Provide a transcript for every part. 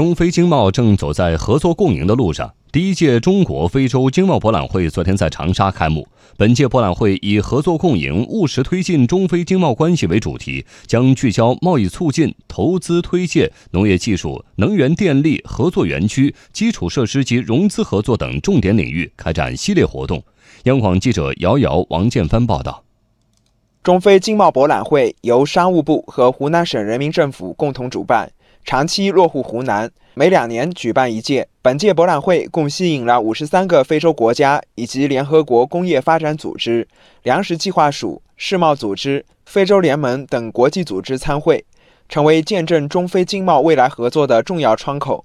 中非经贸正走在合作共赢的路上。第一届中国非洲经贸博览会昨天在长沙开幕。本届博览会以“合作共赢，务实推进中非经贸关系”为主题，将聚焦贸易促进、投资推介、农业技术、能源电力、合作园区、基础设施及融资合作等重点领域开展系列活动。央广记者姚瑶、王建帆报道。中非经贸博览会由商务部和湖南省人民政府共同主办。长期落户湖南，每两年举办一届。本届博览会共吸引了五十三个非洲国家以及联合国工业发展组织、粮食计划署、世贸组织、非洲联盟等国际组织参会，成为见证中非经贸未来合作的重要窗口。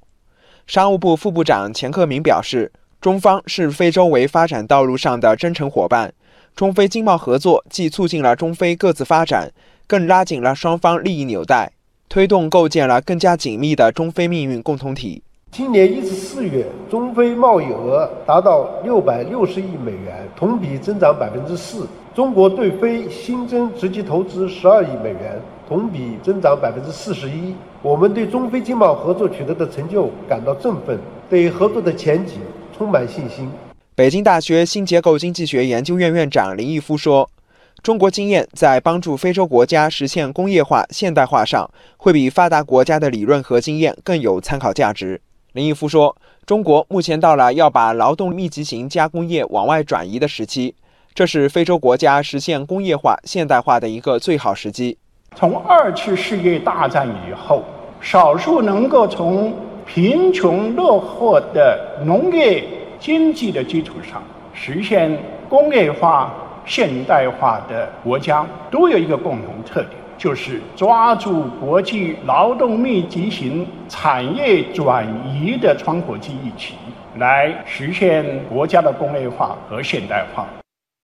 商务部副部长钱克明表示，中方是非洲为发展道路上的真诚伙伴，中非经贸合作既促进了中非各自发展，更拉紧了双方利益纽带。推动构建了更加紧密的中非命运共同体。今年一至四月，中非贸易额达到六百六十亿美元，同比增长百分之四。中国对非新增直接投资十二亿美元，同比增长百分之四十一。我们对中非经贸合作取得的成就感到振奋，对合作的前景充满信心。北京大学新结构经济学研究院院长林毅夫说。中国经验在帮助非洲国家实现工业化现代化上，会比发达国家的理论和经验更有参考价值。林毅夫说：“中国目前到了要把劳动密集型加工业往外转移的时期，这是非洲国家实现工业化现代化的一个最好时机。从二次世界大战以后，少数能够从贫穷落后的农业经济的基础上实现工业化。”现代化的国家都有一个共同特点，就是抓住国际劳动密集型产业转移的窗口期一起，来实现国家的工业化和现代化。